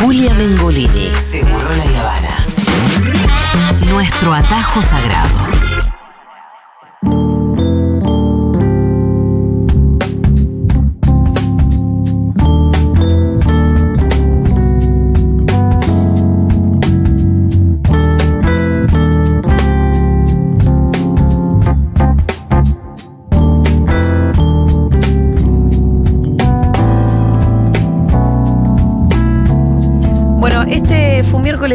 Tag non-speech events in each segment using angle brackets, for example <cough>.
Julia Mengolini. Seguro la Habana. Nuestro atajo sagrado.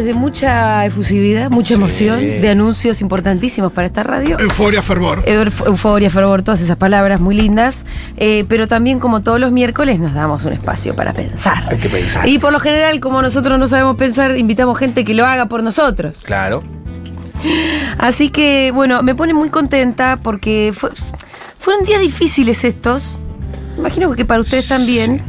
Miércoles de mucha efusividad, mucha emoción, de anuncios importantísimos para esta radio. Euforia, fervor. Euf- Euforia, fervor, todas esas palabras muy lindas. Eh, pero también, como todos los miércoles, nos damos un espacio para pensar. Hay que pensar. Y por lo general, como nosotros no sabemos pensar, invitamos gente que lo haga por nosotros. Claro. Así que, bueno, me pone muy contenta porque fue- fueron días difíciles estos. Imagino que para ustedes también.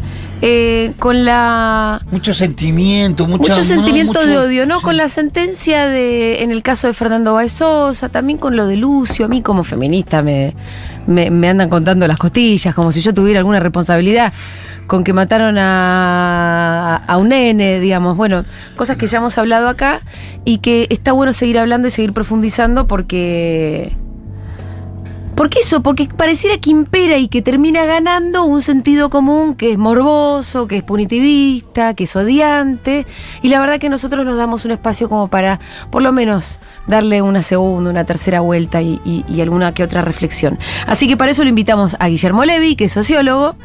Eh, con la Mucho sentimiento, mucho, mucho sentimiento mucho- de odio, ¿no? sí. Con la sentencia de, en el caso de Fernando Baez Sosa, también con lo de Lucio, a mí como feminista me, me, me andan contando las costillas, como si yo tuviera alguna responsabilidad con que mataron a, a un nene, digamos, bueno, cosas que ya hemos hablado acá y que está bueno seguir hablando y seguir profundizando porque... Porque eso, porque pareciera que impera y que termina ganando un sentido común que es morboso, que es punitivista, que es odiante. Y la verdad que nosotros nos damos un espacio como para, por lo menos, darle una segunda, una tercera vuelta y, y- y alguna que otra reflexión. Así que para eso lo invitamos a Guillermo Levi, que es sociólogo.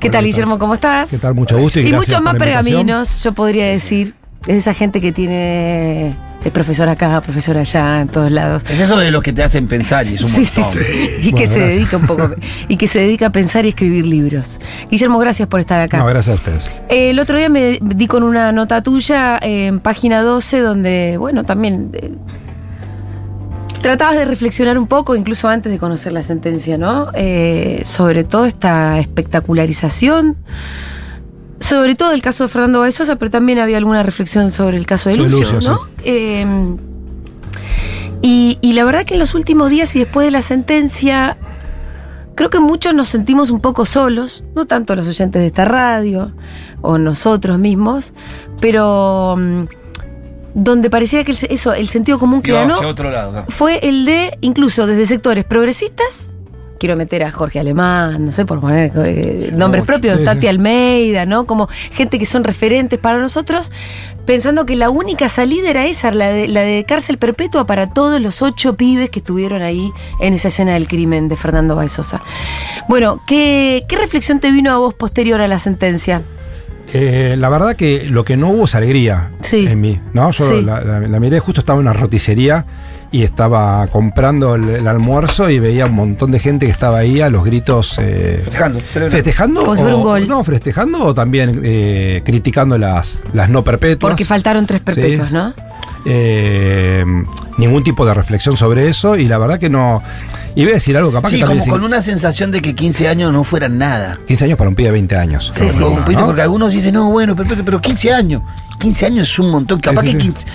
¿Qué tal. Guillermo? ¿Cómo estás? ¿Qué tal? Mucho gusto y, Y muchos más pergaminos, yo podría decir. Es esa gente que tiene. Es profesor acá, profesor allá, en todos lados. Es eso de los que te hacen pensar y es un Sí, sí, montón. sí. Y que se gracias. dedica un poco. Y que se dedica a pensar y escribir libros. Guillermo, gracias por estar acá. No, gracias a ustedes. Eh, el otro día me di con una nota tuya eh, en página 12 donde, bueno, también eh, tratabas de reflexionar un poco, incluso antes de conocer la sentencia, ¿no? Eh, sobre todo esta espectacularización, sobre todo el caso de Fernando Baez Sosa, pero también había alguna reflexión sobre el caso de Lucio, Lucio, ¿no? Eh, y, y la verdad que en los últimos días y después de la sentencia, creo que muchos nos sentimos un poco solos, no tanto los oyentes de esta radio o nosotros mismos, pero mm, donde parecía que el, se- eso, el sentido común que ganó hacia otro lado. claro. fue el de, incluso desde sectores progresistas, quiero meter a Jorge Alemán, no sé, por poner eh, nombres mucho. propios, Sí, Tati sí. Almeida, ¿no? Como gente que son referentes para nosotros, pensando que la única salida era esa, la de, la de cárcel perpetua para todos los ocho pibes que estuvieron ahí en esa escena del crimen de Fernando Baez Sosa. Bueno, ¿qué, qué reflexión te vino a vos posterior a la sentencia? Eh, la verdad que lo que no hubo es alegría en mí. ¿no? Yo Sí. la, la- la miré, justo estaba en una roticería y estaba comprando el, el almuerzo y veía un montón de gente que estaba ahí a los gritos. eh, Festejando, celebrando. ¿Festejando? Como si fuera o- un gol. No, festejando o también eh, criticando las, las no perpetuas. Porque faltaron tres perpetuos, Sí. ¿no? Eh, ningún tipo de reflexión sobre eso y la verdad que no. Y voy a decir algo capaz Sí, que como con una sensación de que 15 años no fueran nada. 15 años para un pibe de 20 años. Sí, sí, ¿no? ¿Viste? Porque algunos dicen, no, bueno, pero, pero- pero 15 años. 15 años es un montón. Capaz Sí, sí, que sí. 15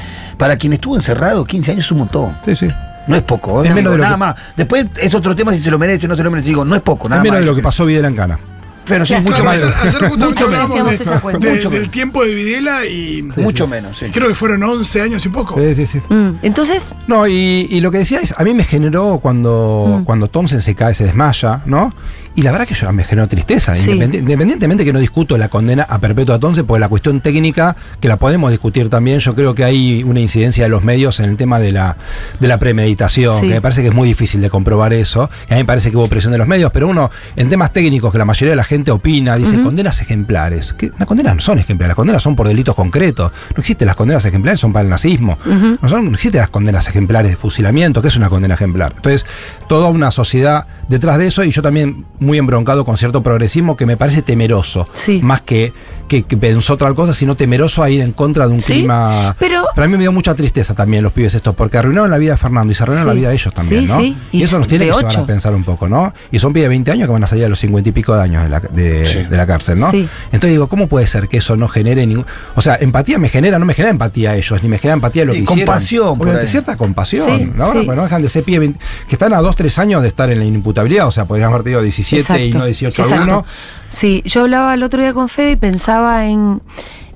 para quien estuvo encerrado, 15 años es un montón. Sí, sí. No es poco, ¿eh? Es menos digo de lo nada que- más. Después es otro tema si se lo merece, no se lo merece. Digo, no es poco, nada es menos más. de lo que pasó Videla en Cana. Pero sí, mucho Claro, menos. Mucho hablábamos hacíamos de- esa cuenta. de- Mucho del menos. tiempo de Videla y Mucho menos, sí. creo que fueron 11 años y poco. Sí, sí, sí. Mm, Entonces, No, y, y lo que decía es, a mí me generó cuando, Mm. cuando Thompson se cae, se desmaya, ¿no? Y la verdad que yo me generó tristeza, Sí. independi- independientemente que no discuto la condena a perpetua a Thompson, porque la cuestión técnica, que la podemos discutir también, yo creo que hay una incidencia de los medios en el tema de la, de la premeditación, Sí. que me parece que es muy difícil de comprobar eso, y a mí me parece que hubo presión de los medios, pero uno, en temas técnicos que la mayoría de la gente opina, dice condenas ejemplares. Que las condenas no son ejemplares, las condenas son por delitos concretos. No existen las condenas ejemplares, son para el nazismo. No, son, no existen las condenas ejemplares de fusilamiento, que es una condena ejemplar. Entonces, toda una sociedad detrás de eso, y yo también muy embroncado con cierto progresismo que me parece temeroso. Sí. Más que, que, que pensó otra cosa, sino temeroso a ir en contra de un Sí, clima. pero- a mí me dio mucha tristeza también los pibes estos, porque arruinaron la vida de Fernando y se arruinaron Sí. la vida de ellos también, Sí, ¿no? sí. Y, Y eso nos tiene que llevar a pensar un poco, ¿no? Y son pibes de 20 años que van a salir a los 50 y pico de años de la, de, Sí. de la cárcel, ¿no? Sí. Entonces digo, ¿cómo puede ser que eso no genere ningún. O sea, empatía me genera, no me genera empatía a ellos, ni me genera empatía a lo Y que hicieron. compasión, por cierta compasión, Sí, ¿no? sí. Porque no dejan de ser pibes que están a 2, 3 años de estar en la inimputabilidad, o sea, podrían haber tenido 17 y no 18 exacto. alguno. Sí, yo hablaba el otro día con Fede y pensaba en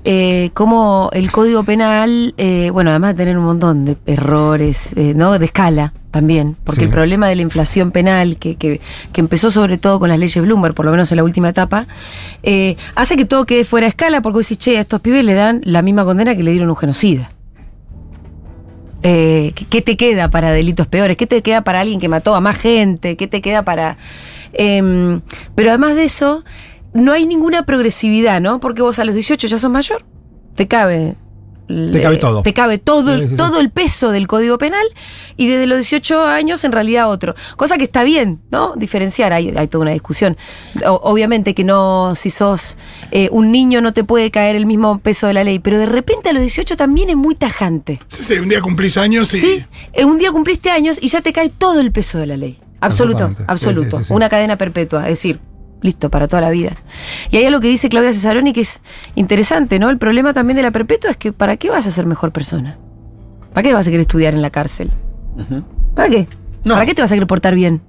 eh, cómo el Código Penal, eh, bueno, además de tener un montón de errores, eh, ¿no? De escala también, porque Sí. el problema de la inflación penal, que, que, que empezó sobre todo con las leyes Bloomberg, por lo menos en la última etapa, eh, hace que todo quede fuera de escala, porque vos decís, che, a estos pibes le dan la misma condena que le dieron a un genocida. Eh, ¿qué- ¿Qué te queda para delitos peores? ¿Qué te queda para alguien que mató a más gente? ¿Qué te queda para...? Em, pero además de eso, no hay ninguna progresividad, ¿no? Porque vos a los 18 ya sos mayor, te cabe... Te cabe todo. Te cabe todo, el- Sí, sí, sí. todo el peso del Código Penal y desde los 18 años en realidad otro. Cosa que está bien, ¿no? Diferenciar, hay, hay toda una discusión. O- obviamente que no, si sos eh, un niño no te puede caer el mismo peso de la ley, pero de repente a los 18 también es muy tajante. Sí, sí, un día cumplís años y. Sí, eh, un día cumpliste años y ya te cae todo el peso de la ley. Absoluto, Absolutamente. absoluto. Sí, sí, sí, sí. Una cadena perpetua, es decir, listo, para toda la vida. Y hay algo que dice Claudia Cesaroni que es interesante, ¿no? El problema también de la perpetua es que ¿para qué vas a ser mejor persona? ¿Para qué vas a querer estudiar en la cárcel? ¿Para qué? No. ¿Para qué te vas a querer portar bien?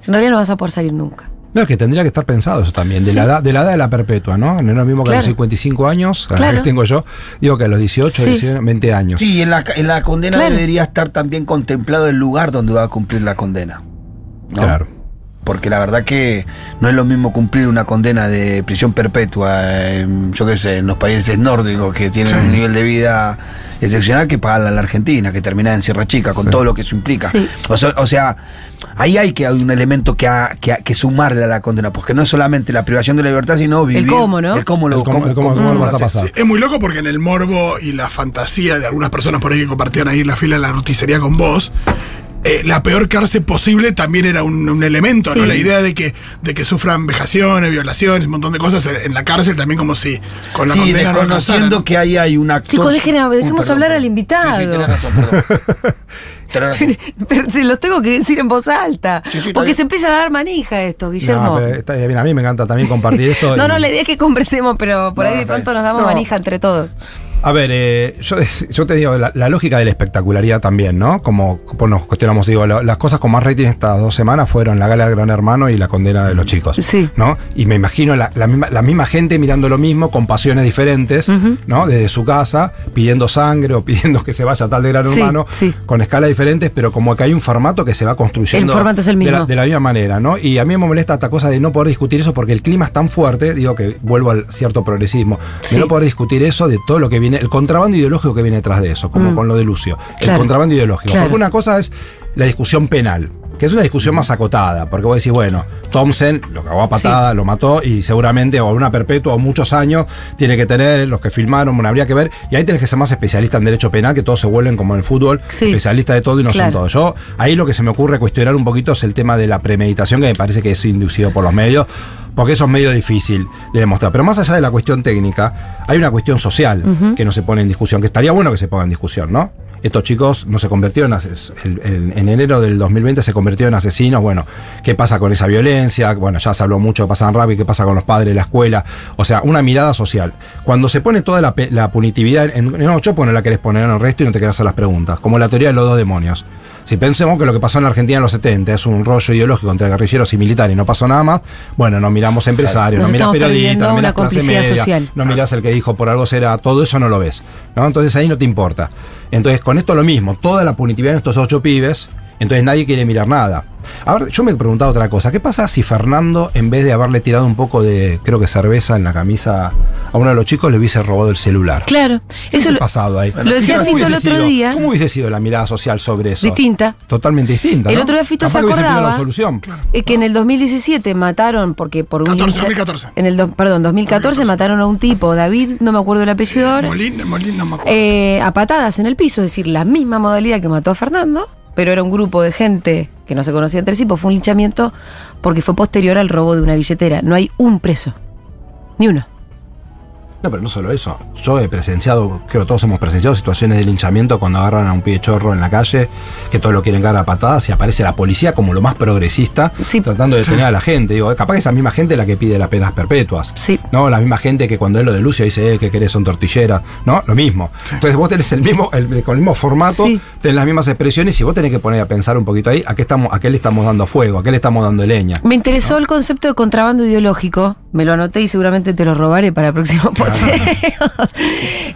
Si en realidad no vas a poder salir nunca. No, es que tendría que estar pensado eso también, de, Sí. la, edad, de la edad de la perpetua, ¿no? No es lo mismo que a los Claro. 55 años, a Claro. que tengo yo, digo que a los 18, Sí. 19, 20 años. Sí, en la, en la condena Claro. debería estar también contemplado el lugar donde va a cumplir la condena. ¿no? Claro. Porque la verdad que no es lo mismo cumplir una condena de prisión perpetua, en, yo qué sé, en los países nórdicos que tienen un nivel de vida excepcional que pagarla en la Argentina, que termina en Sierra Chica, con todo lo que eso implica. Sí. O, sea, o sea, ahí hay que hay un elemento que, ha- que, ha- que sumarle a la condena, porque no es solamente la privación de la libertad, sino vivir. cómo, ¿no? El cómo lo El cómo- el cómo- cómo lo vas a haces. pasar. Es muy loco porque en el morbo y la fantasía de algunas personas por ahí que compartían ahí en la fila de la roticería con vos, eh, la peor cárcel posible también era un, un elemento, ¿no? La idea de que, de que sufran vejaciones, violaciones, un montón de cosas en, la cárcel también como si con la Sí, condena no desconociendo que ahí hay un actor. Chicos, dejen dejemos perdón, hablar al invitado. Sí, sí, tenés razón, perdón. <laughs> Tenés razón. Pero se los tengo que decir en voz alta. Sí, sí, está porque se empieza a dar manija esto, Guillermo. No, está bien, a mí me encanta también compartir esto. No, y- no, la idea es que conversemos, pero por No, ahí de pronto nos damos No. manija entre todos. A ver, eh, yo, <laughs> yo te digo, la, la lógica de la espectacularidad también, ¿no? Como, como nos cuestionamos, digo, lo- las cosas con más rating estas dos semanas fueron la gala del Gran Hermano y la condena de los chicos. Sí. ¿No? Y me imagino la, la misma, la misma gente mirando lo mismo con pasiones diferentes. ¿no? Desde su casa, pidiendo sangre o <laughs> pidiendo que se vaya tal de Gran Sí, Hermano, sí. con escalas diferentes, pero como que hay un formato que se va construyendo. El formato es el De la, mismo. de la misma manera, ¿no? Y a mí me molesta esta cosa de no poder discutir eso porque el clima es tan fuerte, digo que vuelvo al cierto progresismo, Sí. de no poder discutir eso de todo lo que viene, el contrabando ideológico que viene detrás de eso, como Mm. con lo de Lucio. Claro. El contrabando ideológico. Claro. Porque una cosa es la discusión penal, que es una discusión más acotada, porque vos decís, bueno, Thompson lo cagó a patada, lo mató y seguramente o una perpetua o muchos años tiene que tener los que filmaron, bueno, habría que ver, y ahí tenés que ser más especialista en derecho penal, que todos se vuelven como en el fútbol, Sí. especialistas de todo y no Claro. son todos. Yo, ahí lo que se me ocurre cuestionar un poquito es el tema de la premeditación, que me parece que es inducido por los medios, porque eso es medio difícil de demostrar. Pero más allá de la cuestión técnica, hay una cuestión social que no se pone en discusión, que estaría bueno que se ponga en discusión, ¿no? Estos chicos no se convirtieron, el- el- en enero del 2020 se convirtieron en asesinos, bueno, ¿qué pasa con esa violencia? Bueno, ya se habló mucho, pasa en Rappi, ¿qué pasa con los padres de la escuela? O sea, una mirada social. Cuando se pone toda la, la punitividad, en, en 8 no la querés poner en el resto y no te querés hacer las preguntas, como la teoría de los dos demonios. Si pensemos que lo que pasó en la Argentina en los 70 es un rollo ideológico entre guerrilleros y militares y no pasó nada más, bueno, no miramos empresarios, Nos no perdiendo periodistas, no una mirás clase media, social. no mirás el que dijo por algo será, todo eso no lo ves. ¿no? Entonces ahí no te importa. Entonces con esto lo mismo, toda la punitividad en estos ocho pibes, entonces nadie quiere mirar nada. Ahora, yo me he preguntado otra cosa. ¿Qué pasa si Fernando, en vez de haberle tirado un poco de, creo que cerveza en la camisa a uno de los chicos, le hubiese robado el celular? Claro. ¿Qué Eso lo, pasado ahí? lo decía ¿Cómo Fito el otro sido- día. ¿Cómo hubiese sido la mirada social sobre eso? distinta. Totalmente distinta. El ¿no? otro día Fito se acordaba la solución. eh, que en el 2017 mataron, porque por un 14, hincha- 2014. En el, do- perdón, 2014 2014. mataron a un tipo, David, no me acuerdo el apellido. Molín, Molín, no me acuerdo. eh, a patadas en el piso, es decir, la misma modalidad que mató a Fernando, pero era un grupo de gente que no se conocía entre sí, pues fue un linchamiento porque fue posterior al robo de una billetera. No hay un preso, ni uno. No, pero no solo eso. Yo he presenciado, creo que todos hemos presenciado situaciones de linchamiento cuando agarran a un pie chorro en la calle, que todos lo quieren cagar a patadas y aparece la policía como lo más progresista, Sí. tratando de detener a la <laughs> gente. Digo, capaz que esa misma gente es la que pide las penas perpetuas. Sí. No, la misma gente que cuando es lo de Lucio dice, eh, que querés son tortilleras. No, lo mismo. Entonces vos tenés el mismo, el- con el mismo formato, tenés las mismas expresiones y vos tenés que poner a pensar un poquito ahí a qué, estamos, a qué le estamos dando fuego, a qué le estamos dando leña. Me interesó el concepto de contrabando ideológico, Me lo anoté y seguramente te lo robaré para próximos <laughs> posteos.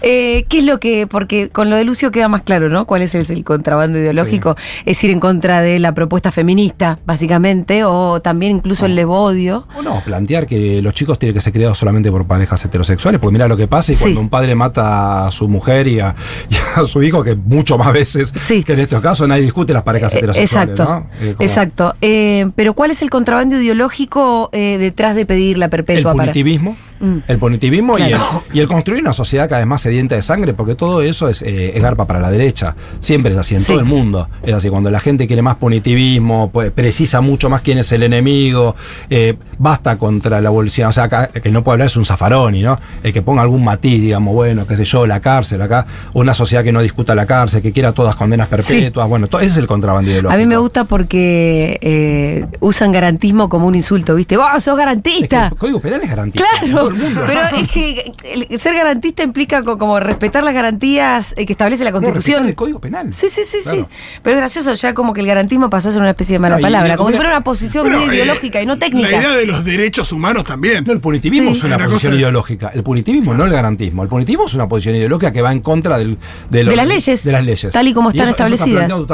Eh, ¿Qué es lo que.? Porque con lo de Lucio queda más claro, ¿no? ¿Cuál es el, el contrabando ideológico? Es ir en contra de la propuesta feminista, básicamente, o también incluso el levodio. O no, plantear que los chicos tienen que ser criados solamente por parejas heterosexuales, porque mira lo que pasa y Sí. cuando un padre mata a su mujer y a, <laughs> y a su hijo, que mucho más veces Sí. que en estos casos nadie discute las parejas Eh, heterosexuales. Exacto. Eh, exacto. Eh, pero ¿cuál es el contrabando ideológico eh, detrás de pedir la El perpetua punitivismo, Mm. el punitivismo y, el, Claro. y el construir una sociedad cada vez más sedienta de sangre, porque todo eso es, eh, es garpa para la derecha. Siempre es así, en Sí. todo el mundo. Es así, cuando la gente quiere más punitivismo, pues, precisa mucho más quién es el enemigo, eh, basta contra la abolición. O sea, acá el que no puede hablar es un zafaroni, ¿no? El que ponga algún matiz, digamos, bueno, qué sé yo, la cárcel acá, una sociedad que no discuta la cárcel, que quiera todas condenas perpetuas. Bueno, to- ese es el contrabando ideológico. A mí me gusta porque eh, usan garantismo como un insulto, ¿viste? ¡Vos sos Es que garantista! Código Penal es garantista. Claro, pero es que el ser garantista implica co- como respetar las garantías eh, que establece la No, Constitución. el Código Penal. Sí, sí, sí, Claro. sí. Pero es gracioso ya como que el garantismo pasó a ser una especie de mala No, y- palabra, y- como si una- fuera una posición Bueno, muy eh, ideológica y no La técnica. idea de los derechos humanos también. No, el punitivismo Sí. es una, Una posición cosa- ideológica. El punitivismo, no el garantismo. El punitivismo es una posición ideológica que va en contra del, De las leyes, De las leyes. tal y como están eso- eso está establecidas. planteado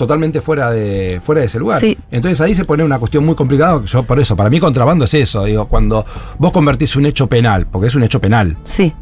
totalmente, fuera, de, fuera de ese lugar. Sí. Entonces ahí se pone una cuestión muy complicada. Yo por eso, para mí contrabando es eso. Digo, cuando vos convertís un hecho penal, porque es un hecho penal, Sí.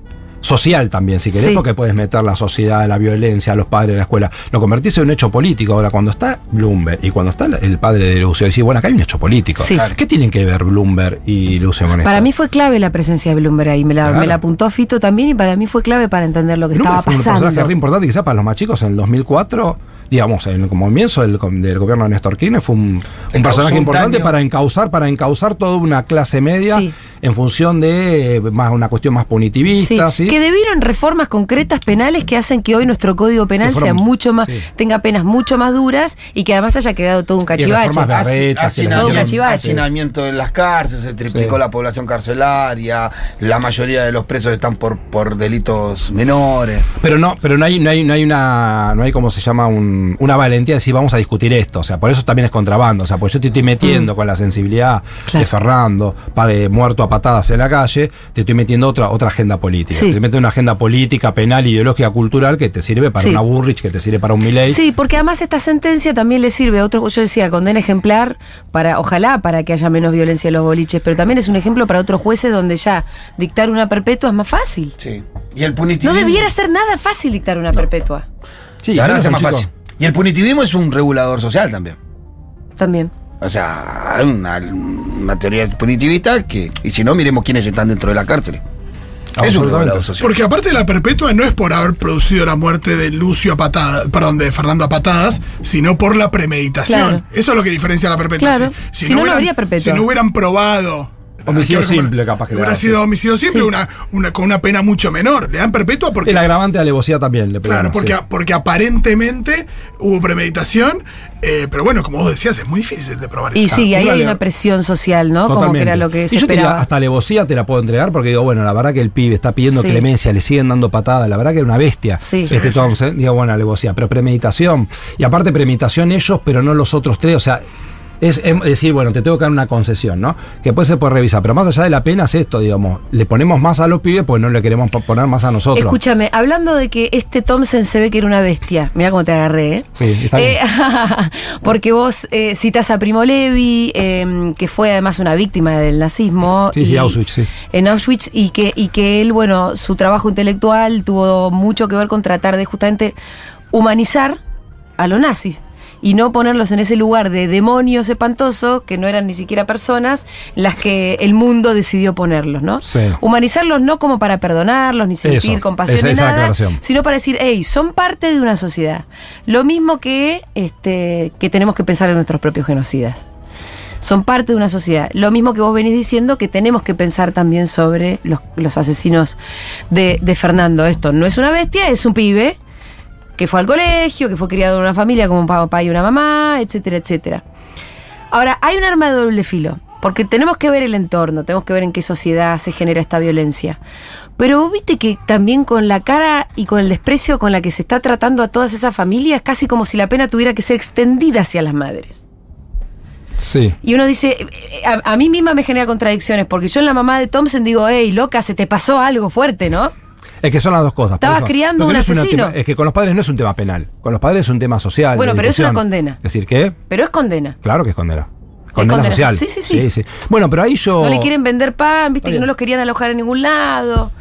social también, si querés, Sí. porque puedes meter la sociedad, la violencia, los padres de la escuela. Lo convertís en un hecho político. Ahora, cuando está Bloomberg y cuando está el padre de Lucio, decís, bueno, acá hay un hecho político. Sí. ¿Qué tienen que ver Bloomberg y Lucio con esto? Para mí fue clave la presencia de Bloomberg ahí. Me la, Claro. me la apuntó Fito también y para mí fue clave para entender lo que Bloomberg estaba fue un personaje pasando. re importante, quizás para los más chicos, en el 2004, digamos, en el comienzo del, del gobierno de Néstor Kirchner, fue un, personaje importante daño. para encauzar, para encauzar toda una clase media Sí. En función de eh, más una cuestión más punitivista, ¿sí? Que debieron reformas concretas penales que hacen que hoy nuestro código penal fueron- sea mucho más, sí. tenga penas mucho más duras y que además haya quedado todo un cachivache. un hacinamiento, cachivache. hacinamiento en las cárceles, se triplicó Sí. la población carcelaria, la mayoría de los presos están por, por delitos menores. Pero no, pero no hay, no hay, no hay una, no hay como se llama un- una valentía de decir vamos a discutir esto. O sea, por eso también es contrabando. O sea, pues yo te estoy metiendo con la sensibilidad Claro. de Fernando, padre muerto a patadas en la calle, te estoy metiendo otra, otra agenda política. Sí. Te meto una agenda política, penal, ideológica, cultural que te sirve para Sí. una Burrich, que te sirve para un Milley. Sí, porque además esta sentencia también le sirve a otros, yo decía, condena ejemplar para, ojalá para que haya menos violencia en los boliches, pero también es un ejemplo para otros jueces donde ya dictar una perpetua es más fácil. Sí. Y el No punitivismo. debiera ser nada fácil dictar una perpetua. Sí, Y ahora es más chico- fácil. Y el punitivismo es un regulador social también. También. O sea, hay una, una teoría punitivista que, y si no, miremos quiénes están dentro de la cárcel. Es un social. Porque aparte de la perpetua no es por haber producido la muerte de Lucio a patadas, perdón, de Fernando a patadas, sino por la premeditación. Claro. Eso es lo que diferencia la perpetua. Claro. Si no, no habría perpetua. Si no hubieran probado. Homicidio simple, capaz que Hubiera sido homicidio simple, Sí. una, una, con una pena mucho menor. Le dan perpetua porque. El agravante de alevosía también le Claro, porque, sí. porque aparentemente hubo premeditación, eh, pero bueno, como vos decías, es muy difícil de probar Y sí, ahí Una hay una presión social, ¿no? Como que era lo que se y yo esperaba. hasta alevosía te la puedo entregar porque digo, bueno, la verdad que el pibe está pidiendo Sí. clemencia, le siguen dando patadas, la verdad que era una bestia. Sí. Este Sí, sí. Thompson, digo, bueno, alevosía, pero premeditación. Y aparte premeditación ellos, pero no los otros tres, o sea, es, es decir, bueno, te tengo que dar una concesión, ¿no? Que después se puede revisar, pero más allá de la pena es esto, digamos, le ponemos más a los pibes pues no le queremos po- poner más a nosotros. Escúchame, hablando de que este Thompson se ve que era una bestia. Mira cómo te agarré, ¿eh? Sí, está bien. Eh, <laughs> porque vos eh, citas a Primo Levi, eh, que fue además una víctima del nazismo. Sí, sí, Auschwitz, sí. En Auschwitz, y que, y que él, bueno, su trabajo intelectual tuvo mucho que ver con tratar de justamente humanizar a los nazis. Y no ponerlos en ese lugar de demonios espantosos, que no eran ni siquiera personas, las que el mundo decidió ponerlos, ¿no? Sí. Humanizarlos no como para perdonarlos, ni sentir Eso, compasión esa- ni nada, sino para decir, hey, son parte de una sociedad. Lo mismo que, este, que tenemos que pensar en nuestros propios genocidas. Son parte de una sociedad. Lo mismo que vos venís diciendo que tenemos que pensar también sobre los, los asesinos de, de Fernando. Esto no es una bestia, es un pibe que fue al colegio, que fue criado en una familia como un papá y una mamá, etcétera, etcétera. Ahora, hay un arma de doble filo, porque tenemos que ver el entorno, tenemos que ver en qué sociedad se genera esta violencia. Pero vos viste que también con la cara y con el desprecio con la que se está tratando a todas esas familias, casi como si la pena tuviera que ser extendida hacia las madres. Sí. Y uno dice, eh, a, a mí misma me genera contradicciones, porque yo en la mamá de Thompson digo, hey, loca, se te pasó algo fuerte, ¿no? Es que son las dos cosas. Estabas criando un no es una asesino. es que con los padres no es un tema penal. Con los padres es un tema social. Bueno, pero es una condena. Es decir, ¿qué? Pero es condena. Claro que es condena. Condena condena social. sí, sí, sí. Bueno, pero ahí yo. No le quieren vender pan, viste que no los querían alojar en ningún lado.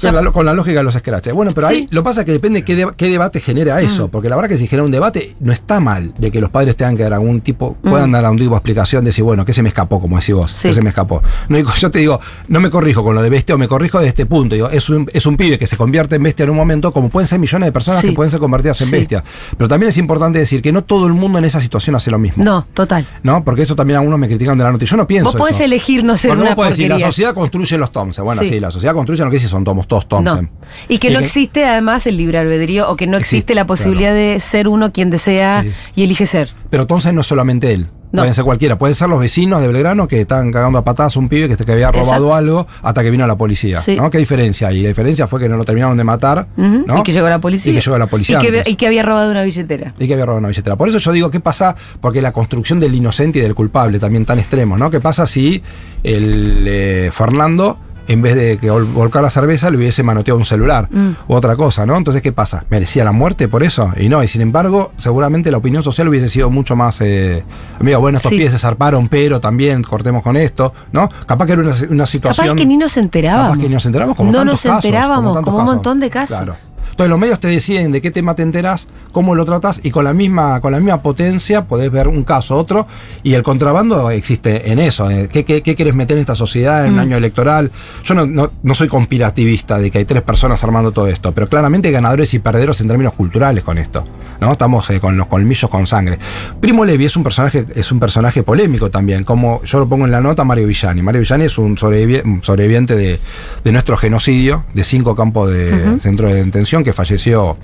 Con la, con la lógica de los scratches. Bueno, pero ahí lo pasa que depende qué, de- qué debate genera eso. Porque la verdad que si genera un debate, no está mal de que los padres tengan que dar algún tipo, puedan dar algún tipo de explicación de decir, bueno, ¿qué se me escapó? Como decís vos. ¿qué se me escapó? No <laughs> yo te digo, no me corrijo con lo de bestia o me corrijo de este punto. Digo, es un, es un pibe que se convierte en bestia en un momento, como pueden ser millones de personas que pueden ser convertidas en bestia. Pero también es importante decir que no todo el mundo en esa situación hace lo mismo. No, total. ¿No? Porque eso también algunos me critican de la y Yo no pienso Vos podés eso. elegir no ser una podés decir, porquería. la sociedad construye los Thompson. Bueno, Sí. sí, la sociedad construye, no que si son tomos, todos Thompson. No. Y que no existe además el libre albedrío o que no existe Existe, la posibilidad de ser uno quien desea Sí. y elige ser. Pero Thompson no es solamente él. No. Pueden ser cualquiera. Pueden ser los vecinos de Belgrano que están cagando a patadas a un pibe que, que había robado Exacto. algo hasta que vino la policía. Sí. ¿no? ¿Qué diferencia hay? La diferencia fue que no lo terminaron de matar. ¿no? Y que llegó la policía. Y que llegó la policía. Y que, y que había robado una billetera. Y que había robado una billetera. Por eso yo digo, ¿qué pasa? Porque la construcción del inocente y del culpable también tan extremo, ¿no? ¿Qué pasa si el eh, Fernando, en vez de que vol- volcar la cerveza, le hubiese manoteado un celular Mm. u otra cosa, ¿no? Entonces, ¿qué pasa? ¿Merecía la muerte por eso? Y no, y sin embargo, seguramente la opinión social hubiese sido mucho más. Eh, amigo, bueno, estos Sí. pibes se zarparon, pero también cortemos con esto, ¿no? Capaz que era una, una situación. Capaz que ni nos enterábamos. Capaz que ni nos enterábamos como No tantos nos casos, enterábamos, tantos como un montón de casos. Claro. Entonces los medios te deciden de qué tema te enteras, cómo lo tratas y con la misma con la misma potencia podés ver un caso, otro y el contrabando existe en eso. eh, ¿Qué, qué, qué quieres meter en esta sociedad en un Mm. año electoral? Yo no, no, no soy conspirativista de que hay tres personas armando todo esto, pero claramente hay ganadores y perderos en términos culturales con esto. ¿no? Estamos eh, con los colmillos con sangre. Primo Levi es un personaje, es un personaje polémico también, como yo lo pongo en la nota Mario Villani. Mario Villani es un sobrevivi- un sobreviviente de, de nuestro genocidio, de cinco campos de centro de detención, que falleció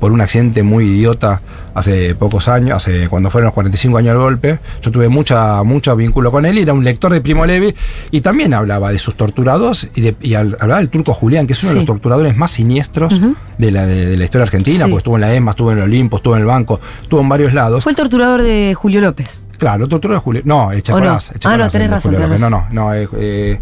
por un accidente muy idiota hace pocos años, hace cuando fueron los 45 años del golpe. Yo tuve mucha, mucho vínculo con él, y era un lector de Primo Levi, y también hablaba de sus torturados y, de, y hablaba del turco Julián, que es uno Sí. de los torturadores más siniestros de, la, de, de la historia argentina, Sí. porque estuvo en la EMA, estuvo en el Olimpo, estuvo en el banco, estuvo en varios lados. Fue el torturador de Julio López. Claro, el torturador de Julián. No, ¿O Echecolás. no? Ah, no, tenés razón, tenés No, no, no. eh, eh,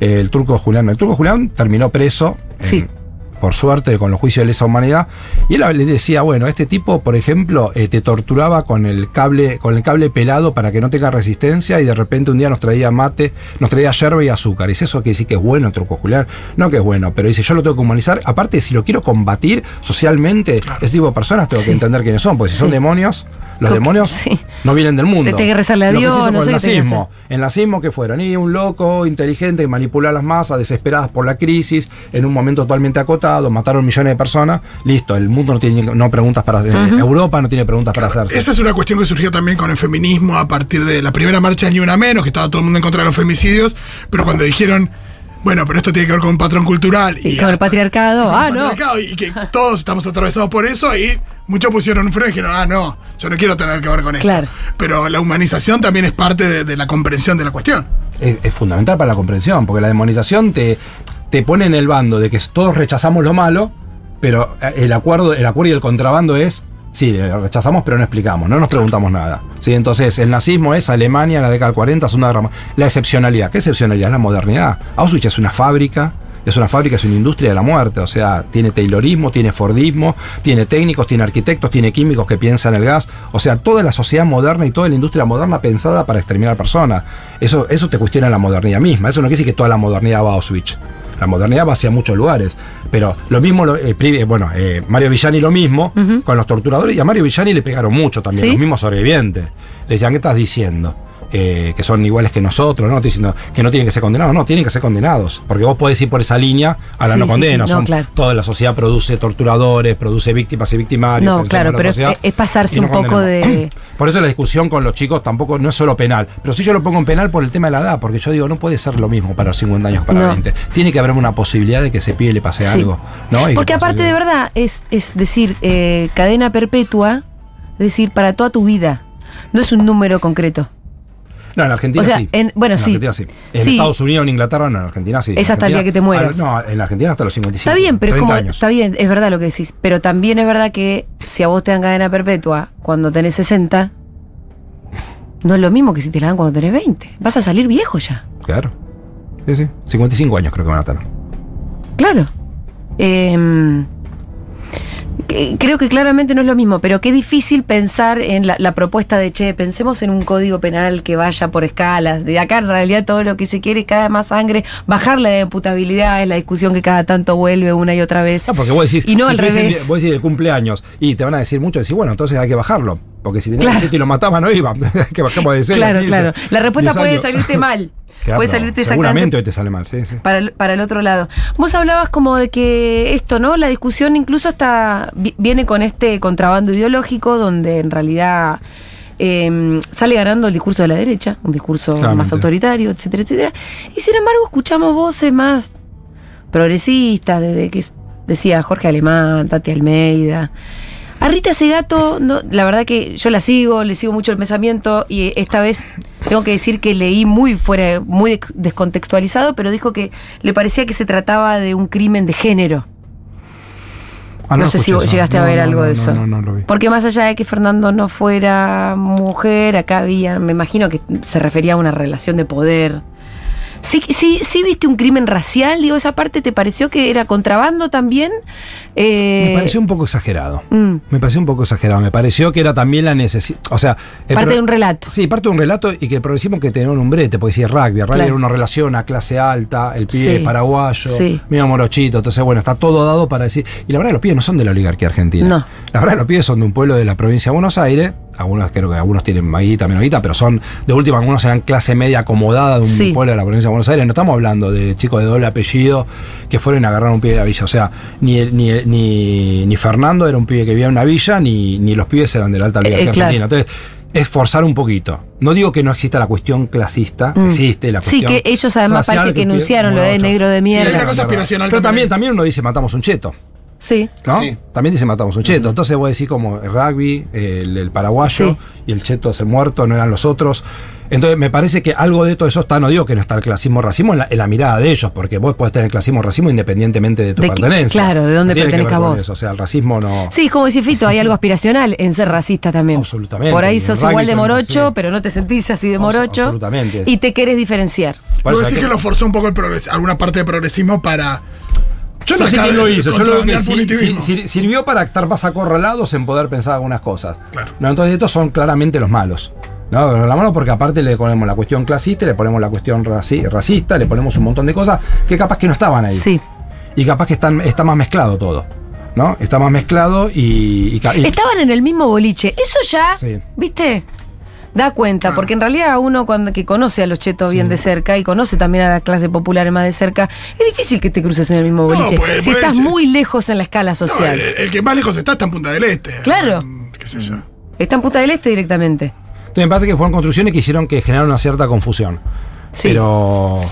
el turco Julián. El turco Julián terminó preso. Sí. en- por suerte, con los juicios de lesa humanidad. Y él le decía, bueno, este tipo, por ejemplo, eh, te torturaba con el cable, con el cable pelado para que no tenga resistencia, y de repente un día nos traía mate, nos traía yerba y azúcar. Y dice, eso que decir que es bueno el turco Julián. No que es bueno, pero dice, yo lo tengo que humanizar. Aparte, si lo quiero combatir socialmente, ese tipo de personas tengo Sí. que entender quiénes son, porque si son demonios, los demonios <laughs> sí. no vienen del mundo. Te que rezarle a Lo que se Dios, hizo no con sé el qué nazismo. El nazismo que fueron, y un loco inteligente que manipuló a las masas desesperadas por la crisis, en un momento totalmente acotado, mataron millones de personas, listo, el mundo no tiene no preguntas para hacer, Europa no tiene preguntas para hacerse. Esa es una cuestión que surgió también con el feminismo a partir de la primera marcha Ni Una Menos, que estaba todo el mundo en contra de los femicidios, pero cuando dijeron, bueno, pero esto tiene que ver con un patrón cultural. Y con el patriarcado. con Ah, el no. Y que todos estamos atravesados por eso, y muchos pusieron un freno y dijeron, ah, no, yo no quiero tener que ver con esto. Claro. Pero la humanización también es parte de, de la comprensión de la cuestión. es, es fundamental para la comprensión, porque la demonización te, te pone en el bando de que todos rechazamos lo malo, pero eh, el acuerdo, el acuerdo y el contrabando es, sí, lo rechazamos, pero no explicamos, no nos preguntamos nada. ¿sí? Entonces, el nazismo es Alemania en la década del 40, Segunda Guerra Mundial. La excepcionalidad, ¿qué excepcionalidad? Es la modernidad. Auschwitz es una fábrica. Es una fábrica, es una industria de la muerte, o sea, tiene taylorismo, tiene fordismo, tiene técnicos, tiene arquitectos, tiene químicos que piensan el gas, o sea, toda la sociedad moderna y toda la industria moderna pensada para exterminar personas. Eso, eso te cuestiona la modernidad misma, eso no quiere decir que toda la modernidad va a Auschwitz. La modernidad va hacia muchos lugares, pero lo mismo, eh, eh, bueno, eh, Mario Villani lo mismo con los torturadores y a Mario Villani le pegaron mucho también, ¿Sí? los mismos sobrevivientes. Le decían, ¿qué estás diciendo? Eh, que son iguales que nosotros, ¿no? Estoy diciendo que no tienen que ser condenados, no, tienen que ser condenados, porque vos podés ir por esa línea a la Sí, no condena. sí, no, son- claro. Toda la sociedad produce torturadores, produce víctimas y victimarios. No, claro, pero sociedad es- es pasarse no un poco de- <clears throat> Por eso la discusión con los chicos tampoco no es solo penal, pero sí yo lo pongo en penal por el tema de la edad, porque yo digo, no puede ser lo mismo para los 50 años para No. 20. Tiene que haber una posibilidad de que ese pibe le pase algo. ¿no? Y Porque aparte de verdad es, es decir, eh, cadena perpetua, es decir, para toda tu vida. No es un número concreto. No, en Argentina O sea, sí. en- bueno, sí. Argentina sí. En Sí. Estados Unidos, en Inglaterra, no, en Argentina sí. Es hasta el día que te mueras. No, en Argentina hasta los 55. Está bien, pero es 30 como. años. Está bien, es verdad lo que decís. Pero también es verdad que si a vos te dan cadena perpetua cuando tenés 60, no es lo mismo que si te la dan cuando tenés 20. Vas a salir viejo ya. Claro. Sí, sí. 55 años creo que van a estar. Claro. Eh, creo que claramente no es lo mismo, pero qué difícil pensar en la, la propuesta de, che, pensemos en un código penal que vaya por escalas. De acá en realidad todo lo que se quiere es cada más sangre, bajar la imputabilidad es la discusión que cada tanto vuelve una y otra vez. No, porque vos decís, y no si al revés. Vos decís el cumpleaños y te van a decir mucho, decís, bueno, entonces hay que bajarlo. Porque si tenías Claro. 17 y lo mataban, no iba. <laughs> que bajemos de 6 Claro, claro. La respuesta puede salirte <laughs> mal. Claro, puede salirte Seguramente hoy te sale mal, sí, sí. para el, para el otro lado. Vos hablabas como de que esto, ¿no? La discusión incluso hasta vi- viene con este contrabando ideológico donde en realidad eh, sale ganando el discurso de la derecha, un discurso Claramente. más autoritario, etcétera, etcétera. Y sin embargo escuchamos voces más progresistas, desde que decía Jorge Alemán, Tati Almeida. A Rita Segato, no, la verdad que yo la sigo, le sigo mucho el pensamiento y esta vez tengo que decir que leí muy fuera, muy descontextualizado, pero dijo que le parecía que se trataba de un crimen de género. Ah, no sé si eso. llegaste a ver no, algo de no, eso. No, no, lo vi. Porque más allá de que Fernando no fuera mujer, acá había, me imagino que se refería a una relación de poder. Sí, sí, sí viste un crimen racial, digo, esa parte te pareció que era contrabando también. Eh, Me pareció un poco exagerado. mm, Me pareció un poco exagerado. Me pareció que era también la necesidad. O sea. parte de un relato. Sí, parte de un relato y que el progresismo que tenía un umbrete, porque si es rugby, el rugby Claro. era una relación a clase alta, el pibe Sí. es paraguayo, Sí. mismo morochito, entonces bueno, está todo dado para decir, y la verdad los pibes no son de la oligarquía argentina. No. La verdad los pibes son de un pueblo de la provincia de Buenos Aires, algunos creo que algunos tienen más guita, menos guita, pero son, de última, algunos eran clase media acomodada de un Sí. pueblo de la provincia de Buenos Aires, no estamos hablando de chicos de doble apellido que fueron a agarrar un pibe de la villa, o sea, ni, el- ni, el- ni, ni Fernando era un pibe que vivía en una villa, ni, ni los pibes eran de la alta oligarquía Eh, claro. argentina. Entonces, es forzar un poquito. No digo que no exista la cuestión clasista, que Mm. existe la Sí, cuestión. que ellos además parece que pibe- enunciaron lo de negro de Sí, mierda. hay una cosa aspiracional Pero también. también uno dice matamos un cheto. Sí. ¿no? Sí. También dice matamos un cheto. Entonces voy a decir como el rugby, el, el paraguayo Sí. y el cheto es el muerto, no eran los otros. Entonces me parece que algo de todo eso está, no digo que no está el clasismo racismo en la, en la mirada de ellos, porque vos podés tener el clasismo racismo independientemente de tu De que- pertenencia. claro, de dónde No pertenezca vos. eso, O sea, el racismo no. Sí, es como decir Fito, hay algo aspiracional en ser racista también. Absolutamente. Por ahí sos igual de morocho, sí. pero no te sentís así de morocho. absolutamente. Y te querés diferenciar. Por Vos eso decís que lo forzó un poco el progres alguna parte de progresismo para. Yo no sé quién lo hizo, yo lo que sirvió para estar más acorralados en poder pensar algunas cosas. Claro. No, entonces estos son claramente los malos. ¿no? La mano porque aparte le ponemos la cuestión clasista, le ponemos la cuestión raci- racista, le ponemos un montón de cosas que capaz que no estaban ahí. Sí. Y capaz que están, está más mezclado todo. ¿No? Está más mezclado y. y ca- y- Estaban en el mismo boliche. Eso ya, Sí. ¿viste? Da cuenta, porque en realidad uno cuando que conoce a los chetos bien de cerca y conoce también a la clase popular más de cerca, es difícil que te cruces en el mismo No, boliche. pues, si pues, estás muy lejos en la escala No, social. el, el que más lejos está está en Punta del Este. Claro. Mm, ¿Qué sé yo? Está en Punta del Este directamente. Entonces me parece que fueron construcciones que hicieron que generaron una cierta confusión. Sí. Pero.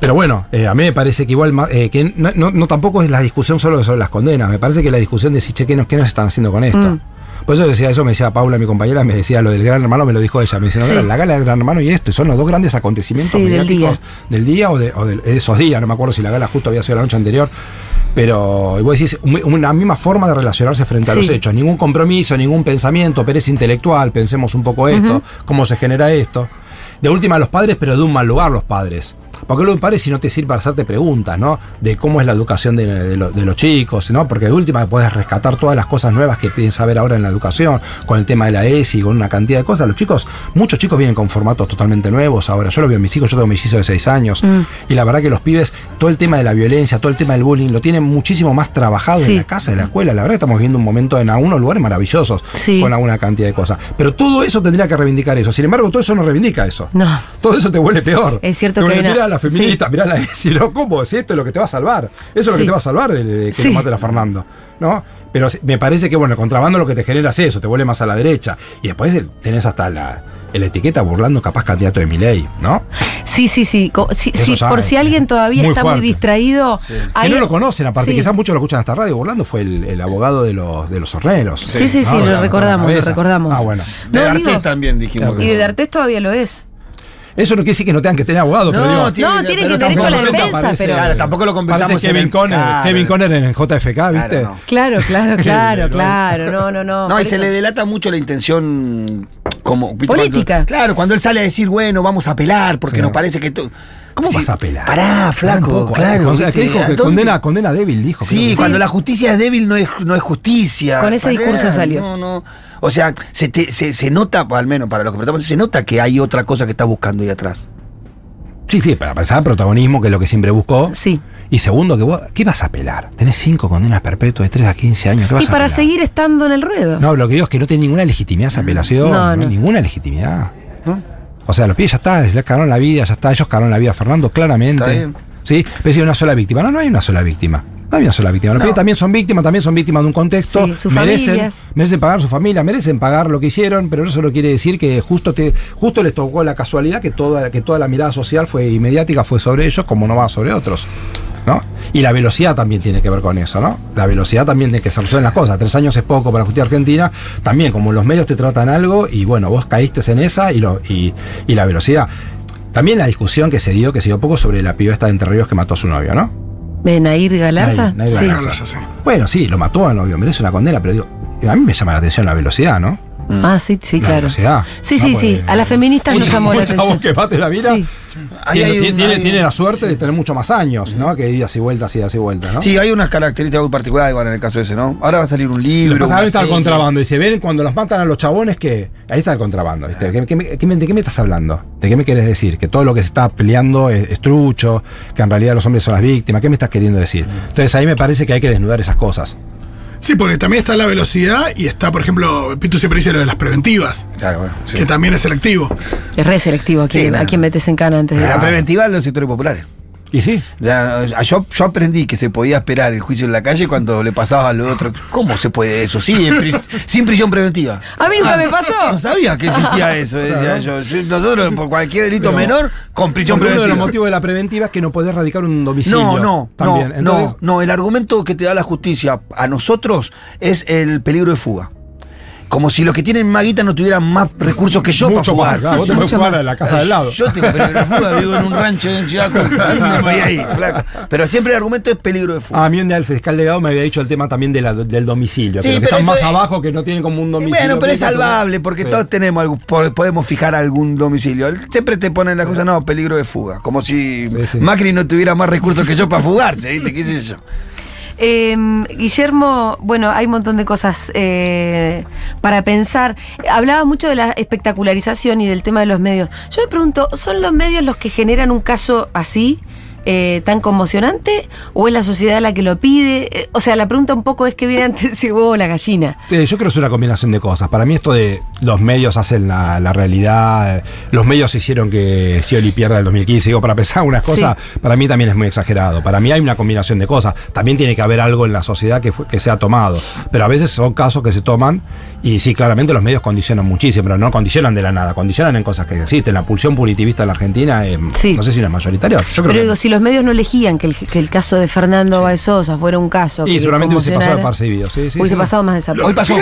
Pero bueno, eh, a mí me parece que igual eh, que no, no- no tampoco es la discusión solo sobre las condenas. Me parece que la discusión de si che, ¿qué nos, qué nos están haciendo con esto? Mm. Por eso decía eso, me decía Paula, mi compañera, me decía lo del gran hermano, me lo dijo ella. Me dice, no, Sí. la gala del gran hermano y esto, y son los dos grandes acontecimientos Sí, del mediáticos del día, o, de, o de esos días. No me acuerdo si la gala justo había sido la noche anterior. Pero y vos decís, un- una misma forma de relacionarse frente a los hechos. Ningún compromiso, ningún pensamiento, pereza intelectual, pensemos un poco esto, cómo se genera esto. De última los padres, pero de un mal lugar los padres. Porque luego padres si no te sirve para hacerte preguntas, ¿no? De cómo es la educación de, de lo- de los chicos, ¿no? Porque de última puedes rescatar todas las cosas nuevas que piden saber ahora en la educación, con el tema de la ESI, con una cantidad de cosas. Los chicos, muchos chicos vienen con formatos totalmente nuevos ahora. Yo lo veo en mis hijos, yo tengo mis hijos de 6 años. Y la verdad que los pibes, todo el tema de la violencia, todo el tema del bullying, lo tienen muchísimo más trabajado Sí. en la casa, en la escuela. La verdad que estamos viendo un momento en algunos lugares maravillosos, Sí. con alguna cantidad de cosas. Pero todo eso tendría que reivindicar eso. Sin embargo, todo eso no reivindica eso. No. Todo eso te vuelve peor. Es cierto que hay vuelve, una- Mirá la feminista, mirá a la ESI, ¿no? ¿Cómo? Si esto es lo que te va a salvar. Eso es lo Sí. que te va a salvar de, de que Sí. lo maten a Fernando, ¿no? Pero sí, me parece que, bueno, el contrabando lo que te genera es eso, te vuelve más a la derecha. Y después el- tenés hasta la, la etiqueta burlando capaz candidato de mi ley, ¿no? Sí, sí, sí. Co- sí, Eso sí, ya por si alguien todavía muy está muy distraído. Sí. hay- que no lo conocen, aparte, Sí. quizás muchos lo escuchan hasta radio. Burlando fue el, el abogado de los, de los horneros. Sí, sí, sí, ¿no? lo recordamos, lo recordamos. Ah, bueno. De No, Artés digo- también dijimos Claro. que Y de no. D'Artés todavía lo es. Eso no quiere decir que no tengan que tener abogado, pero digo, No, tiene pero que derecho a la defensa, parece- pero. Claro, tampoco lo en Kevin Conner, Claro. Kevin Conner en el JFK, ¿viste? Claro, no. Claro, claro, <laughs> claro, claro. No, no, no. No, y se le delata mucho la intención como. Política. Cuando- claro, cuando él sale a decir, bueno, vamos a apelar porque nos parece que tú. ¿Cómo Sí, vas a apelar? Pará, flaco, poco, claro. o sea, ¿viste? ¿qué dijo? ¿A Que dónde? condena, condena débil, dijo. Sí, que cuando la justicia es débil no es, no es justicia. Con ese discurso salió. No, no. O sea, se, te- se, se nota, al menos para los que tratamos, se nota que hay otra cosa que está buscando ahí atrás. Sí, sí, para pensar protagonismo, que es lo que siempre buscó. Sí. Y segundo, que vos, ¿qué vas a apelar? Tenés cinco condenas perpetuas de 3 a 15 años. ¿qué vas Y para seguir estando en el ruedo. No, lo que digo es que no tiene ninguna legitimidad esa apelación. No, no. Ninguna legitimidad. ¿no? O sea, los pibes ya está, les cagaron la vida, ya está, ellos cagaron la vida a Fernando, claramente. Está bien. Sí, pero si hay una sola víctima. No, no hay una sola víctima. No hay una sola víctima. Los No. pibes también son víctimas, también son víctimas de un contexto. Sí, sus merecen, familias. merecen pagar su familia, merecen pagar lo que hicieron, pero eso no quiere decir que justo te, justo les tocó la casualidad que toda, que toda la mirada social fue y mediática fue sobre ellos, como no va sobre otros. ¿No? Y la velocidad también tiene que ver con eso, ¿no? La velocidad también tiene que se resuelven las cosas. Tres años es poco para la justicia argentina. También, como los medios te tratan algo, y bueno, vos caíste en esa y, lo, y, y la velocidad. También la discusión que se dio, que se dio poco sobre la piba esta de Entre Ríos que mató a su novio, ¿no? ¿De Nair Galarza? Nair- Nair sí. Galarza. Bueno, sí, lo mató al novio, merece una condena, pero digo, a mí me llama la atención la velocidad, ¿no? Ah, sí, sí, La claro. Sí, No sí, puede- sí. A las feministas nos Mucha- llamó la atención. que bate la vida. Sí. Tiene, hay tiene- un- tiene- hay- tiene la suerte de tener mucho más años, ¿no? Que idas y vueltas, idas y vueltas, ¿no? Sí, hay unas características muy particulares igual en el caso ese, ¿no? Ahora va a salir un libro. lo que pasa ahí está el contrabando. Y se ven cuando los matan a los chabones que. Ahí está el contrabando, ¿viste? ¿Qué- qué ¿De qué me estás hablando? ¿De qué me quieres decir? Que todo lo que se está peleando es, es trucho, que en realidad los hombres son las víctimas. ¿Qué me estás queriendo decir? Entonces ahí me parece que hay que desnudar esas cosas. Sí, porque también está la velocidad y está, por ejemplo, Pitu siempre dice lo de las preventivas, Claro, bueno. sí. que también es selectivo. Es re selectivo a Sí, nada. a quien metes en cana antes de. La preventiva en los sectores populares. Y sí. Ya, yo, yo aprendí que se podía esperar el juicio en la calle cuando le pasaba a lo otro. ¿Cómo se puede eso? Sí, pris- <laughs> sin prisión preventiva. A mí nunca me pasó. No sabía que existía <laughs> eso, decía yo. Yo- Nosotros, por cualquier delito Pero- menor, con prisión Porque uno de los preventiva. motivos de la preventiva es que no podés radicar un domicilio. No, no, también. no, Entonces, no, no. El argumento que te da la justicia a nosotros es el peligro de fuga. Como si los que tienen más guita no tuvieran más recursos que yo mucho para más. fugar. claro, vos te podés jugar más. a la casa del lado. Yo tengo peligro de fuga, vivo en un rancho en Ciudad Culpa. <laughs> ¿Dónde me voy a ir, flaco? Pero siempre el argumento es peligro de fuga. Ah, A mí un día el fiscal delegado me había dicho el tema también de la- del domicilio. Sí, que los que pero están más es- abajo, que no tienen como un Y domicilio. bueno, pero es salvable porque Sí. todos tenemos po- podemos fijar algún domicilio. Siempre te ponen la cosa, no, peligro de fuga. Como si Sí, sí. Macri no tuviera más recursos que yo para fugarse, ¿viste? ¿Qué sé yo? Eh, Guillermo, bueno, hay un montón de cosas eh, para pensar. Hablaba mucho de la espectacularización y del tema de los medios. Yo me pregunto, ¿son los medios los que generan un caso así? Eh, tan conmocionante o es la sociedad la que lo pide? Eh, o sea, la pregunta un poco es que viene <laughs> antes el huevo o la gallina. Sí, yo creo que es una combinación de cosas. Para mí esto de los medios hacen la, la realidad, eh, los medios hicieron que Scioli pierda el 2015. Digo, para pensar unas cosas, para mí también es muy exagerado. Para mí hay una combinación de cosas. También tiene que haber algo en la sociedad que, fue- que se ha tomado. Pero a veces son casos que se toman y sí, claramente los medios condicionan muchísimo, pero no condicionan de la nada, condicionan en cosas que existen. La pulsión punitivista en la Argentina, eh, Sí. no sé si no es mayoritaria. Yo creo Pero que- digo, si los medios no elegían que el, que el caso de Fernando Báez Sosa fuera un caso y que seguramente hubiese pasado conmocionara, percibido. Sí, sí, hubiese sí. pasado más desapercibido. Hoy pasó.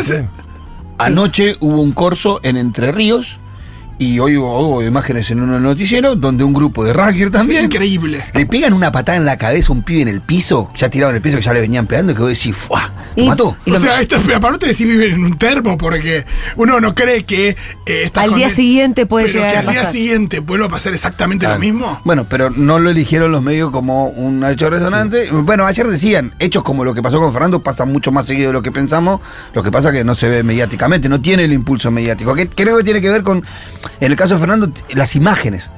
Anoche hubo un corso en Entre Ríos y hoy hubo, imágenes en un noticiero donde un grupo de rugby es también increíble. le pegan una patada en la cabeza a un pibe en el piso, ya tirado en el piso que ya le venían pegando, que vos decís, ¡fuah! Lo Y- mató. y O lo- sea, esto, aparte de si viven en un termo, porque uno no cree que eh, estas Al día siguiente puede pero llegar que a al día siguiente vuelva a pasar exactamente Claro. lo mismo. Bueno, pero no lo eligieron los medios como un hecho resonante. Bueno, ayer decían, hechos como lo que pasó con Fernando pasan mucho más seguido de lo que pensamos. Lo que pasa que no se ve mediáticamente, no tiene el impulso mediático. Que creo que tiene que ver con, en el caso de Fernando, las imágenes.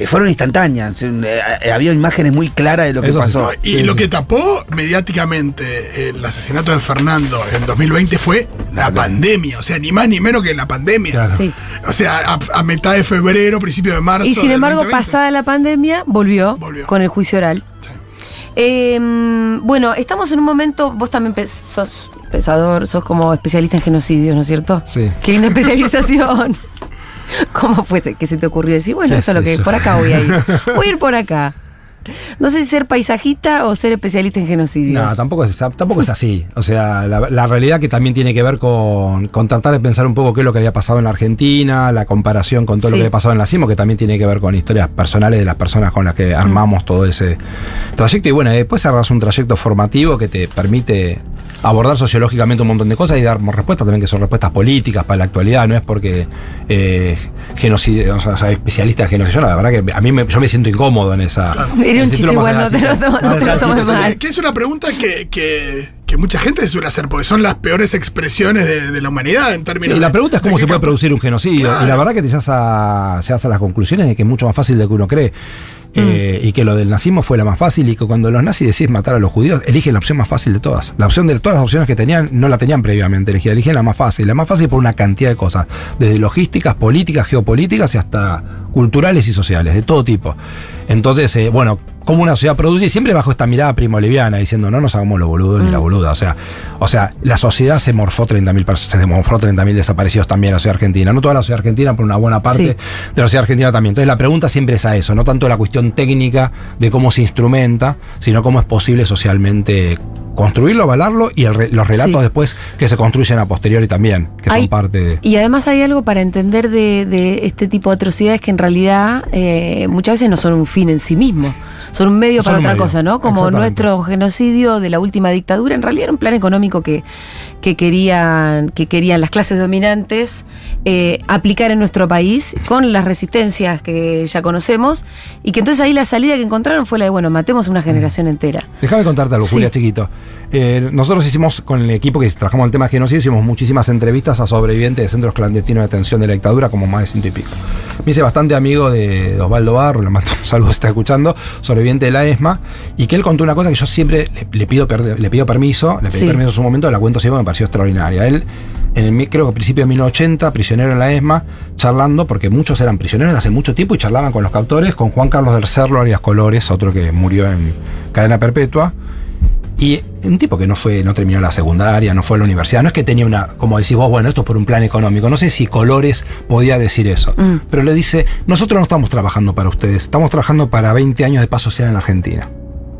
Eh, fueron instantáneas. eh, eh, había imágenes muy claras de lo que Eso sí. pasó. Y Sí, lo sí. que tapó mediáticamente el asesinato de Fernando en 2020 fue la pandemia. O sea, ni más ni menos que la pandemia. Claro. Sí. O sea, a, a mitad de febrero, principio de marzo. Y sin embargo, 2020. pasada la pandemia, volvió, Volvió. con el juicio oral. Sí. Eh, bueno, estamos en un momento, vos también sos pensador, sos como especialista en genocidios, ¿no es cierto? Sí. Qué linda especialización. <laughs> <laughs> ¿Cómo fue que se te ocurrió decir, bueno, ¿Qué esto es lo que yo? por acá voy a ir? <laughs> Voy a ir por acá. No sé si ser paisajista o ser especialista en genocidios. No, tampoco es, tampoco es así. O sea, la, la realidad que también tiene que ver con, con tratar de pensar un poco qué es lo que había pasado en la Argentina, la comparación con todo lo que había pasado en la CIMO, que también tiene que ver con historias personales de las personas con las que armamos todo ese trayecto. Y bueno, después armas un trayecto formativo que te permite abordar sociológicamente un montón de cosas y dar respuestas también que son respuestas políticas para la actualidad. No es porque eh, genocidio, o sea, especialista en genocidio. La verdad que a mí me- yo me siento incómodo en esa. Era un chiste igual, no te lo no te lo tomes mal. que, es una pregunta que, que, que mucha gente suele hacer, porque son las peores expresiones de, de la humanidad en términos Sí, la de- pregunta es de cómo se puede producir un genocidio. Claro. Y la verdad que te llegas a, llegas a las conclusiones de que es mucho más fácil de que uno cree. Eh, y que lo del nazismo fue la más fácil y que cuando los nazis decís matar a los judíos, eligen la opción más fácil de todas. La opción de todas las opciones que tenían no la tenían previamente elegida, eligen la más fácil. La más fácil por una cantidad de cosas, desde logísticas, políticas, geopolíticas y hasta culturales y sociales, de todo tipo. Entonces, eh, bueno, como una sociedad produce, y siempre bajo esta mirada primo liviana, diciendo no nos hagamos los boludos ni la boluda. O sea, o sea, la sociedad se morfó 30.000 personas, se morfó 30.000 desaparecidos también en la sociedad argentina. No toda la sociedad argentina, pero una buena parte Sí. de la sociedad argentina también. Entonces la pregunta siempre es a eso, no tanto la cuestión técnica de cómo se instrumenta, sino cómo es posible socialmente construirlo, avalarlo y el los relatos Sí. después que se construyen a posteriori también, que Hay- son parte de... Y además hay algo para entender de, de este tipo de atrocidades que en realidad eh, muchas veces no son un fin en sí mismo, son un medio Son para un otra medio, cosa, ¿no? Como nuestro genocidio de la última dictadura, en realidad era un plan económico que, que querían, que querían las clases dominantes eh, aplicar en nuestro país con las resistencias que ya conocemos y que entonces ahí la salida que encontraron fue la de, bueno, matemos una generación entera. Déjame contarte algo, Sí. Julia, chiquito. Eh, nosotros hicimos, con el equipo que trabajamos el tema de genocidio, hicimos muchísimas entrevistas a sobrevivientes de centros clandestinos de detención de la dictadura, como más de ciento y pico. Me hice bastante amigo de, Osvaldo Barro, le mando <laughs> un saludo si está escuchando, sobreviviente de la ESMA, y que él contó una cosa que yo siempre le, le pido, le pido permiso, le pedí Sí. permiso en su momento, la cuento siempre, me pareció extraordinaria. Él, en el, creo que a principios de 1980, prisionero en la ESMA, charlando, porque muchos eran prisioneros de hace mucho tiempo y charlaban con los captores, con Juan Carlos del Cerro Arias Colores, otro que murió en cadena perpetua. Y un tipo que no fue, no terminó la secundaria, no fue a la universidad, no es que tenía una, como decís vos, bueno, esto es por un plan económico. No sé si Colores podía decir eso. Mm. Pero le dice, nosotros no estamos trabajando para ustedes, estamos trabajando para 20 años de paz social en la Argentina.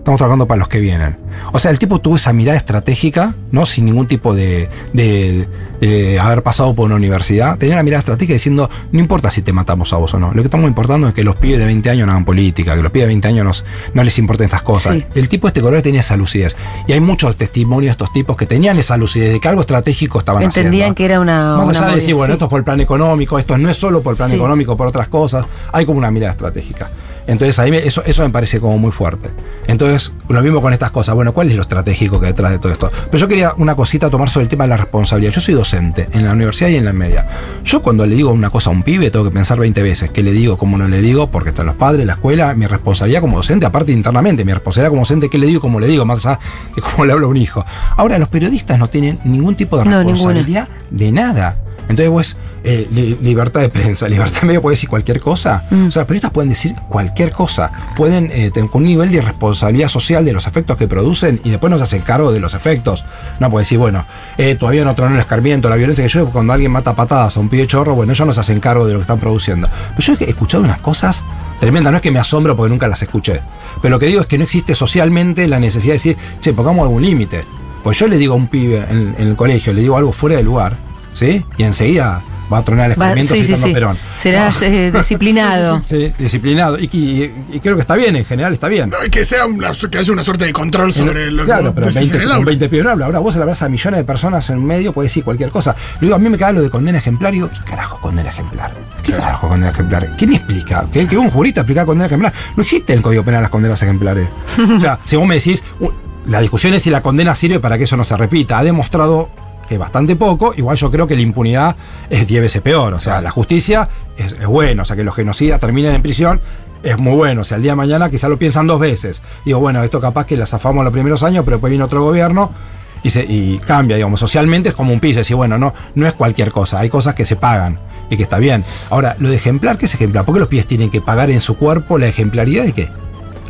Estamos trabajando para los que vienen. O sea, el tipo tuvo esa mirada estratégica, ¿no? Sin ningún tipo de, de- de haber pasado por una universidad. Tenía la mirada estratégica diciendo, no importa si te matamos a vos o no. Lo que estamos importando es que los pibes de 20 años no hagan política, que los pibes de 20 años nos- no les importen estas cosas. Sí. El tipo este color tenía esa lucidez. Y hay muchos testimonios de estos tipos que tenían esa lucidez de que algo estratégico estaban Entendían haciendo. que era una... Más una allá de decir, bueno, sí. esto es por el plan económico, esto no es solo por el plan Sí. económico, por otras cosas, hay como una mirada estratégica. Entonces ahí me- eso, eso me parece como muy fuerte. Entonces, lo mismo con estas cosas. Bueno, ¿cuál es lo estratégico que hay detrás de todo esto? Pero yo quería una cosita tomar sobre el tema de la responsabilidad. Yo soy docente en la universidad y en la media. Yo cuando le digo una cosa a un pibe tengo que pensar 20 veces qué le digo, cómo no le digo, porque están los padres, la escuela, mi responsabilidad como docente, aparte internamente, mi responsabilidad como docente, qué le digo, cómo le digo, más allá de cómo le hablo a un hijo. Ahora, los periodistas no tienen ningún tipo de No, responsabilidad de nada. Entonces, pues, eh, li- libertad de prensa, <laughs> libertad de medio puede decir cualquier cosa. Mm. O sea, los periodistas pueden decir cualquier cosa. Pueden eh, tener un nivel de responsabilidad social de los efectos que producen y después no se hacen cargo de los efectos. No puede decir, bueno, eh, todavía no tronó el escarmiento, la violencia que yo cuando alguien mata patadas a un pibe chorro, bueno, ellos no se hacen cargo de lo que están produciendo. Pero yo he escuchado unas cosas tremendas, no es que me asombro porque nunca las escuché. Pero lo que digo es que no existe socialmente la necesidad de decir, che, pongamos algún límite. Pues yo le digo a un pibe en, en el colegio, le digo algo fuera de lugar, ¿sí? Y enseguida va a tronar el escarmiento sí, citando sí. a Perón. Serás eh, <laughs> disciplinado. Sí, disciplinado. Y, y- y creo que está bien, en general está bien. No, y que, sea una, que haya una suerte de control sobre lo claro, que pero vos decís 20, en el aula. 20 pibes no habla. Ahora vos le hablas a millones de personas en medio, puedes decir cualquier cosa. Le digo, a mí me queda lo de condena ejemplar. Y digo, ¿qué carajo condena ejemplar? ¿Qué carajo condena ejemplar? ¿Quién explica? ¿Que, que un jurista explica condena ejemplar? No existe en el Código Penal las condenas ejemplares. <laughs> o sea, si vos me decís, la discusión es si la condena sirve para que eso no se repita. Ha demostrado que bastante poco, igual yo creo que la impunidad es 10 veces peor. O sea, la justicia es, es bueno, o sea, que los genocidas terminen en prisión es muy bueno. O sea, el día de mañana quizá lo piensan dos veces. Digo, bueno, esto capaz que la zafamos los primeros años, pero después viene otro gobierno y, se, y cambia, digamos. Socialmente es como un piso, decir, bueno, no, no es cualquier cosa, hay cosas que se pagan y que está bien. Ahora, lo de ejemplar, ¿qué es ejemplar? ¿Por qué los pies tienen que pagar en su cuerpo la ejemplaridad de qué?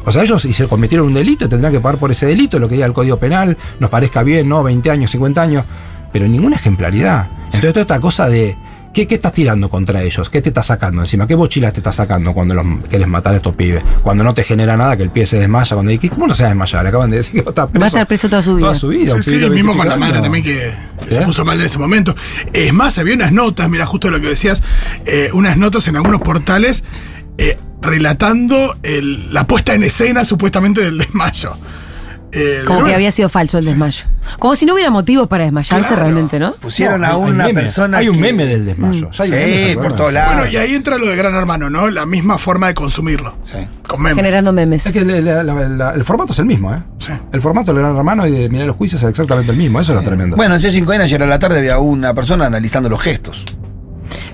O sea, ellos si se cometieron un delito tendrán que pagar por ese delito, lo que diga el Código Penal, nos parezca bien, ¿no? 20 años, 50 años, pero ninguna ejemplaridad. Entonces toda esta cosa de ¿Qué, qué estás tirando contra ellos? ¿Qué te estás sacando encima? ¿Qué mochilas te estás sacando cuando los querés matar a estos pibes? Cuando no te genera nada, que el pie se desmaya, cuando dices, ¿cómo no se va a desmayar? Le acaban de decir que va a estar preso. Va a estar preso toda su vida. Toda su vida. Sí, mismo 20 con la madre también que, que se ¿Eh? puso mal en ese momento. Es más, había unas notas, mira, justo lo que decías, eh, unas notas en algunos portales eh, relatando el- la puesta en escena supuestamente del desmayo. Eh, Como que había sido falso el desmayo. Como si no hubiera motivos para desmayarse Claro. realmente, ¿no? Pusieron No, a una meme. persona. Hay un que- meme del desmayo. Ya hay Sí, memes, por ¿verdad? todos lados. Bueno, y ahí entra lo de Gran Hermano, ¿no? La misma forma de consumirlo. Sí. Con memes. Generando memes. Es que el, la- la- la- el formato es el mismo, ¿eh? Sí. El formato del gran hermano y de mirar los juicios es exactamente el mismo. Eso es lo tremendo. Bueno, en C5N ayer a la tarde había una persona analizando los gestos.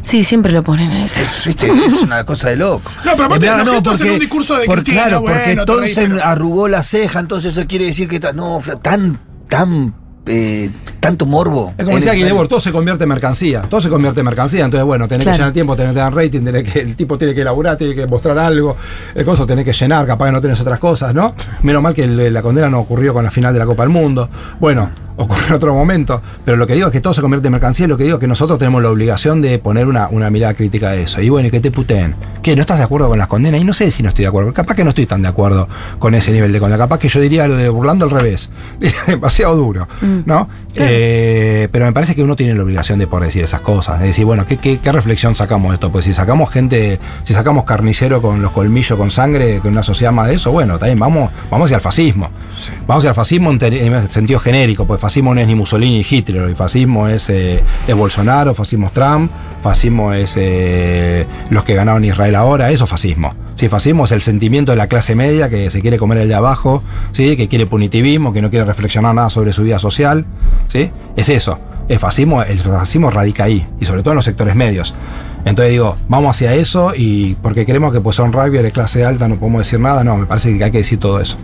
Sí, siempre lo ponen eso. Es, ¿viste? es una cosa de loco. No, pero aparte los gestos en un discurso de por- Cristina, Claro, porque reís, entonces pero- arrugó la ceja, entonces eso quiere decir que no, tan, tan, eh, tanto morbo. Es como decía necesario. todo se convierte en mercancía. Todo se convierte en mercancía. Entonces, bueno, tenés Claro. que llenar tiempo, tenés que dar rating, tenés que, el tipo tiene que elaborar, tiene que mostrar algo. El coso tenés que llenar, capaz que no tenés otras cosas, ¿no? Menos mal que el- la condena no ocurrió con la final de la Copa del Mundo. Bueno, ocurrió en otro momento. Pero lo que digo es que todo se convierte en mercancía. y Lo que digo es que nosotros tenemos la obligación de poner una, una mirada crítica de eso. Y bueno, y que te puteen. ¿Qué? ¿No estás de acuerdo con las condenas? Y no sé si no estoy de acuerdo. Capaz que no estoy tan de acuerdo con ese nivel de condena. Capaz que yo diría lo de burlando al revés. <laughs> Demasiado duro, ¿no? Eh, pero me parece que uno tiene la obligación de poder decir esas cosas. De decir, bueno, ¿qué, qué, qué reflexión sacamos de esto? Pues si sacamos gente, si sacamos carnicero con los colmillos con sangre, con una sociedad más de eso, bueno, también vamos, vamos hacia el fascismo. Vamos hacia el fascismo en, en sentido genérico, pues fascismo no es ni Mussolini ni Hitler, el fascismo es, eh, es Bolsonaro, fascismo es Trump, fascismo es eh, los que ganaron Israel ahora, eso es fascismo. Sí, fascismo es el sentimiento de la clase media que se quiere comer el de abajo, ¿sí? que quiere punitivismo, que no quiere reflexionar nada sobre su vida social. ¿sí? Es eso. El fascismo, el fascismo radica ahí, y sobre todo en los sectores medios. Entonces digo, vamos hacia eso y porque creemos que pues son rugby de clase alta no podemos decir nada, no, me parece que hay que decir todo eso.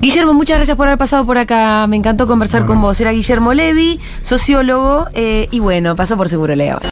Guillermo, muchas gracias por haber pasado por acá. Me encantó conversar con vos. Era Guillermo Levi, sociólogo, eh, y bueno, pasó por Seguro Leo.